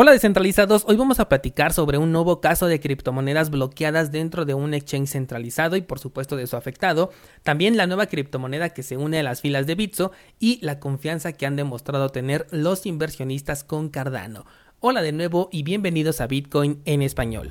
Hola descentralizados, hoy vamos a platicar sobre un nuevo caso de criptomonedas bloqueadas dentro de un exchange centralizado y por supuesto de su afectado, también la nueva criptomoneda que se une a las filas de Bitso y la confianza que han demostrado tener los inversionistas con Cardano. Hola de nuevo y bienvenidos a Bitcoin en español.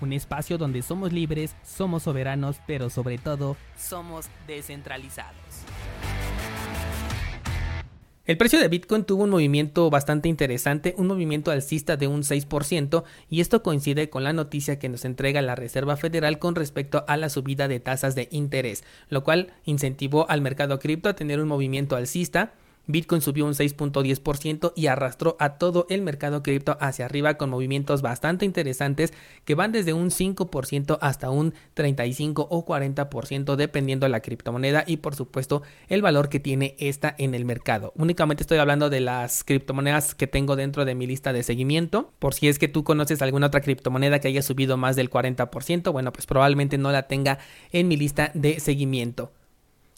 un espacio donde somos libres, somos soberanos, pero sobre todo somos descentralizados. El precio de Bitcoin tuvo un movimiento bastante interesante, un movimiento alcista de un 6%, y esto coincide con la noticia que nos entrega la Reserva Federal con respecto a la subida de tasas de interés, lo cual incentivó al mercado cripto a tener un movimiento alcista Bitcoin subió un 6.10% y arrastró a todo el mercado cripto hacia arriba con movimientos bastante interesantes que van desde un 5% hasta un 35 o 40% dependiendo de la criptomoneda y por supuesto el valor que tiene esta en el mercado. Únicamente estoy hablando de las criptomonedas que tengo dentro de mi lista de seguimiento. Por si es que tú conoces alguna otra criptomoneda que haya subido más del 40%, bueno pues probablemente no la tenga en mi lista de seguimiento.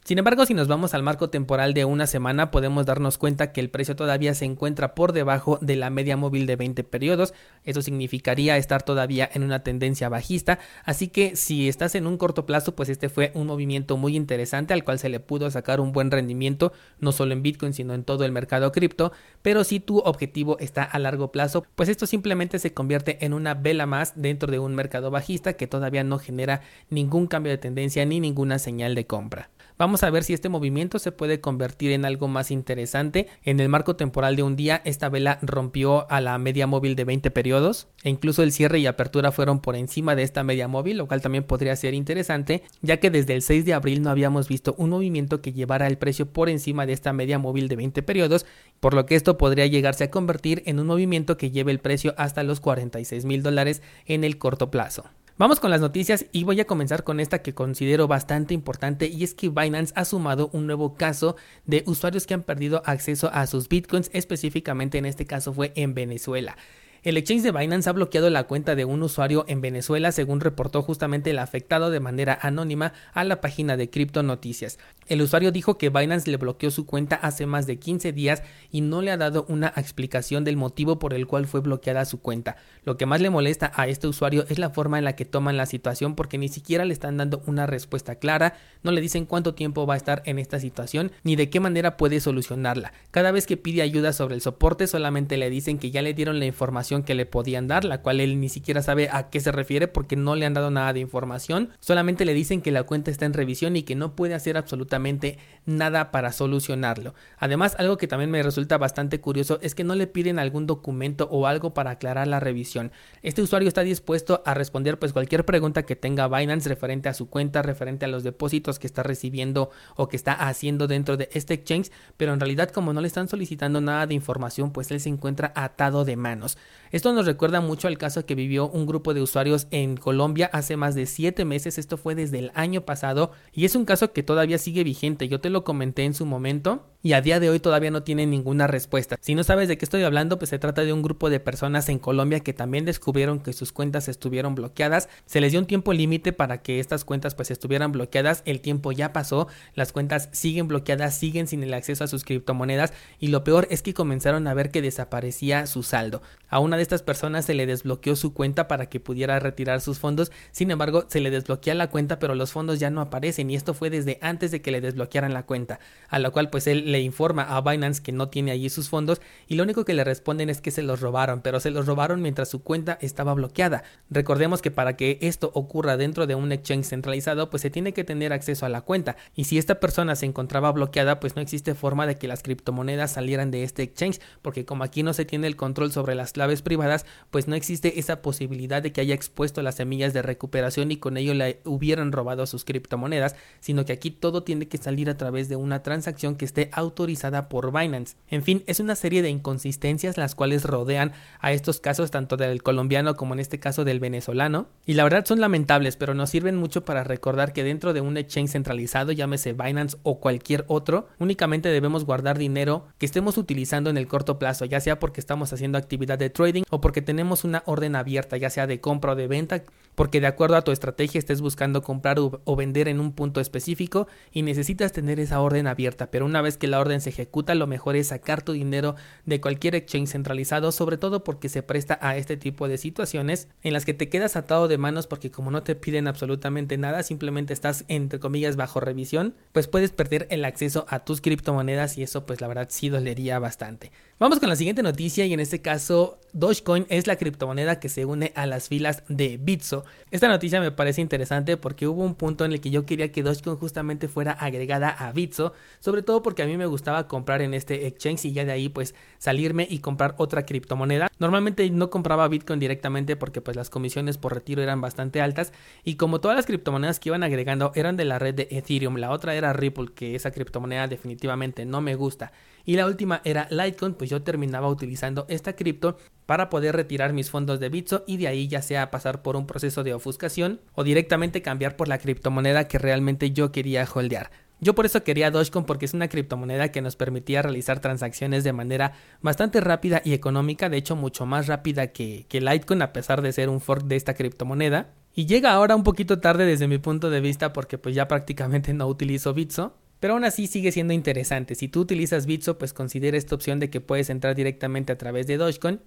Sin embargo, si nos vamos al marco temporal de una semana, podemos darnos cuenta que el precio todavía se encuentra por debajo de la media móvil de 20 periodos. Eso significaría estar todavía en una tendencia bajista. Así que si estás en un corto plazo, pues este fue un movimiento muy interesante al cual se le pudo sacar un buen rendimiento, no solo en Bitcoin, sino en todo el mercado cripto. Pero si tu objetivo está a largo plazo, pues esto simplemente se convierte en una vela más dentro de un mercado bajista que todavía no genera ningún cambio de tendencia ni ninguna señal de compra. Vamos a ver si este movimiento se puede convertir en algo más interesante. En el marco temporal de un día, esta vela rompió a la media móvil de 20 periodos e incluso el cierre y apertura fueron por encima de esta media móvil, lo cual también podría ser interesante, ya que desde el 6 de abril no habíamos visto un movimiento que llevara el precio por encima de esta media móvil de 20 periodos, por lo que esto podría llegarse a convertir en un movimiento que lleve el precio hasta los 46 mil dólares en el corto plazo. Vamos con las noticias y voy a comenzar con esta que considero bastante importante y es que Binance ha sumado un nuevo caso de usuarios que han perdido acceso a sus bitcoins, específicamente en este caso fue en Venezuela. El exchange de Binance ha bloqueado la cuenta de un usuario en Venezuela, según reportó justamente el afectado de manera anónima a la página de Crypto Noticias. El usuario dijo que Binance le bloqueó su cuenta hace más de 15 días y no le ha dado una explicación del motivo por el cual fue bloqueada su cuenta. Lo que más le molesta a este usuario es la forma en la que toman la situación porque ni siquiera le están dando una respuesta clara, no le dicen cuánto tiempo va a estar en esta situación ni de qué manera puede solucionarla. Cada vez que pide ayuda sobre el soporte solamente le dicen que ya le dieron la información que le podían dar, la cual él ni siquiera sabe a qué se refiere porque no le han dado nada de información. Solamente le dicen que la cuenta está en revisión y que no puede hacer absolutamente nada para solucionarlo. Además, algo que también me resulta bastante curioso es que no le piden algún documento o algo para aclarar la revisión. Este usuario está dispuesto a responder pues cualquier pregunta que tenga Binance referente a su cuenta, referente a los depósitos que está recibiendo o que está haciendo dentro de este exchange, pero en realidad como no le están solicitando nada de información, pues él se encuentra atado de manos. Esto nos recuerda mucho al caso que vivió un grupo de usuarios en Colombia hace más de 7 meses, esto fue desde el año pasado y es un caso que todavía sigue vigente, yo te lo comenté en su momento y a día de hoy todavía no tiene ninguna respuesta. Si no sabes de qué estoy hablando, pues se trata de un grupo de personas en Colombia que también descubrieron que sus cuentas estuvieron bloqueadas. Se les dio un tiempo límite para que estas cuentas pues estuvieran bloqueadas. El tiempo ya pasó, las cuentas siguen bloqueadas, siguen sin el acceso a sus criptomonedas y lo peor es que comenzaron a ver que desaparecía su saldo. A una de estas personas se le desbloqueó su cuenta para que pudiera retirar sus fondos. Sin embargo, se le desbloquea la cuenta, pero los fondos ya no aparecen y esto fue desde antes de que le desbloquearan la cuenta, a lo cual pues él le informa a Binance que no tiene allí sus fondos y lo único que le responden es que se los robaron, pero se los robaron mientras su cuenta estaba bloqueada. Recordemos que para que esto ocurra dentro de un exchange centralizado, pues se tiene que tener acceso a la cuenta y si esta persona se encontraba bloqueada, pues no existe forma de que las criptomonedas salieran de este exchange, porque como aquí no se tiene el control sobre las claves privadas, pues no existe esa posibilidad de que haya expuesto las semillas de recuperación y con ello le hubieran robado sus criptomonedas, sino que aquí todo tiene que salir a través de una transacción que esté autorizada por Binance. En fin, es una serie de inconsistencias las cuales rodean a estos casos tanto del colombiano como en este caso del venezolano. Y la verdad son lamentables, pero nos sirven mucho para recordar que dentro de un exchange centralizado, llámese Binance o cualquier otro, únicamente debemos guardar dinero que estemos utilizando en el corto plazo, ya sea porque estamos haciendo actividad de trading o porque tenemos una orden abierta, ya sea de compra o de venta, porque de acuerdo a tu estrategia estés buscando comprar o vender en un punto específico y necesitas tener esa orden abierta, pero una vez que la orden se ejecuta, lo mejor es sacar tu dinero de cualquier exchange centralizado, sobre todo porque se presta a este tipo de situaciones en las que te quedas atado de manos porque como no te piden absolutamente nada, simplemente estás entre comillas bajo revisión, pues puedes perder el acceso a tus criptomonedas y eso pues la verdad sí dolería bastante. Vamos con la siguiente noticia y en este caso Dogecoin es la criptomoneda que se une a las filas de Bitso. Esta noticia me parece interesante porque hubo un punto en el que yo quería que Dogecoin justamente fuera agregada a Bitso, sobre todo porque a mí me gustaba comprar en este exchange y ya de ahí pues salirme y comprar otra criptomoneda. Normalmente no compraba Bitcoin directamente porque pues las comisiones por retiro eran bastante altas y como todas las criptomonedas que iban agregando eran de la red de Ethereum, la otra era Ripple, que esa criptomoneda definitivamente no me gusta y la última era Litecoin, pues yo terminaba utilizando esta cripto para poder retirar mis fondos de Bitso y de ahí ya sea pasar por un proceso de ofuscación o directamente cambiar por la criptomoneda que realmente yo quería holdear. Yo por eso quería Dogecoin porque es una criptomoneda que nos permitía realizar transacciones de manera bastante rápida y económica, de hecho mucho más rápida que, que Litecoin a pesar de ser un fork de esta criptomoneda. Y llega ahora un poquito tarde desde mi punto de vista porque pues ya prácticamente no utilizo Bitso, pero aún así sigue siendo interesante. Si tú utilizas Bitso, pues considera esta opción de que puedes entrar directamente a través de Dogecoin.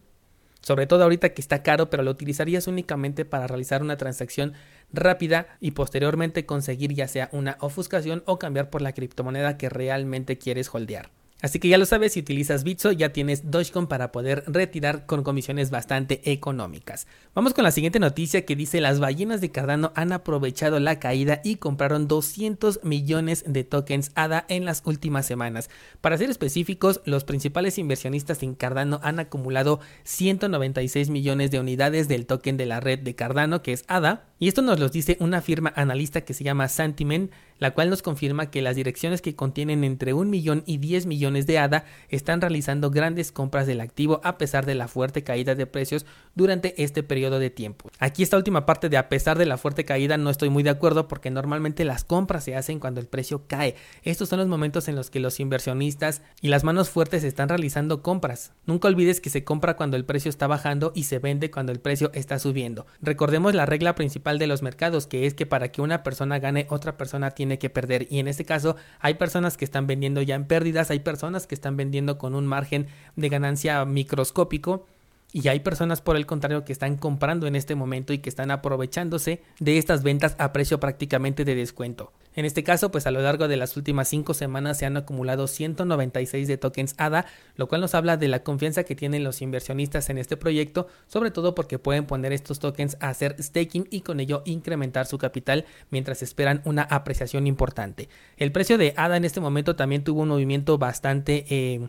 Sobre todo ahorita que está caro, pero lo utilizarías únicamente para realizar una transacción rápida y posteriormente conseguir ya sea una ofuscación o cambiar por la criptomoneda que realmente quieres holdear. Así que ya lo sabes, si utilizas Bitso ya tienes Dogecoin para poder retirar con comisiones bastante económicas. Vamos con la siguiente noticia que dice las ballenas de Cardano han aprovechado la caída y compraron 200 millones de tokens ADA en las últimas semanas. Para ser específicos, los principales inversionistas en Cardano han acumulado 196 millones de unidades del token de la red de Cardano que es ADA y esto nos lo dice una firma analista que se llama Santiment la cual nos confirma que las direcciones que contienen entre 1 millón y 10 millones de ADA están realizando grandes compras del activo a pesar de la fuerte caída de precios durante este periodo de tiempo. Aquí esta última parte de a pesar de la fuerte caída no estoy muy de acuerdo porque normalmente las compras se hacen cuando el precio cae. Estos son los momentos en los que los inversionistas y las manos fuertes están realizando compras. Nunca olvides que se compra cuando el precio está bajando y se vende cuando el precio está subiendo. Recordemos la regla principal de los mercados que es que para que una persona gane otra persona tiene tiene que perder. Y en este caso hay personas que están vendiendo ya en pérdidas, hay personas que están vendiendo con un margen de ganancia microscópico y hay personas por el contrario que están comprando en este momento y que están aprovechándose de estas ventas a precio prácticamente de descuento. En este caso, pues a lo largo de las últimas 5 semanas se han acumulado 196 de tokens ADA, lo cual nos habla de la confianza que tienen los inversionistas en este proyecto, sobre todo porque pueden poner estos tokens a hacer staking y con ello incrementar su capital mientras esperan una apreciación importante. El precio de ADA en este momento también tuvo un movimiento bastante... Eh,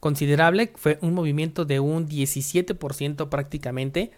considerable, fue un movimiento de un 17% prácticamente.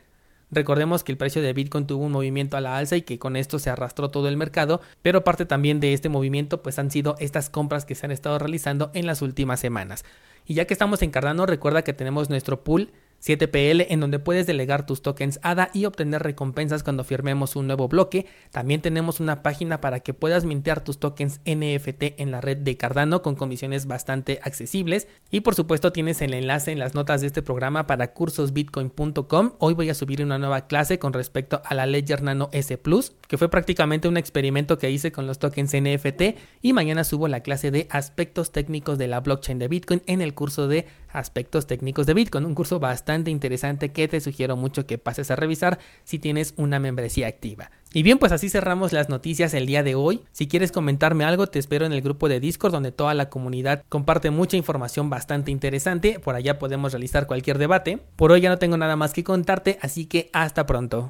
Recordemos que el precio de Bitcoin tuvo un movimiento a la alza y que con esto se arrastró todo el mercado, pero parte también de este movimiento pues han sido estas compras que se han estado realizando en las últimas semanas. Y ya que estamos en Cardano, recuerda que tenemos nuestro pool 7PL en donde puedes delegar tus tokens ADA y obtener recompensas cuando firmemos un nuevo bloque. También tenemos una página para que puedas mintear tus tokens NFT en la red de Cardano con comisiones bastante accesibles. Y por supuesto tienes el enlace en las notas de este programa para cursosbitcoin.com. Hoy voy a subir una nueva clase con respecto a la Ledger Nano S Plus, que fue prácticamente un experimento que hice con los tokens NFT. Y mañana subo la clase de aspectos técnicos de la blockchain de Bitcoin en el curso de aspectos técnicos de Bitcoin. Un curso interesante que te sugiero mucho que pases a revisar si tienes una membresía activa. Y bien, pues así cerramos las noticias el día de hoy. Si quieres comentarme algo, te espero en el grupo de Discord donde toda la comunidad comparte mucha información bastante interesante. Por allá podemos realizar cualquier debate. Por hoy ya no tengo nada más que contarte, así que hasta pronto.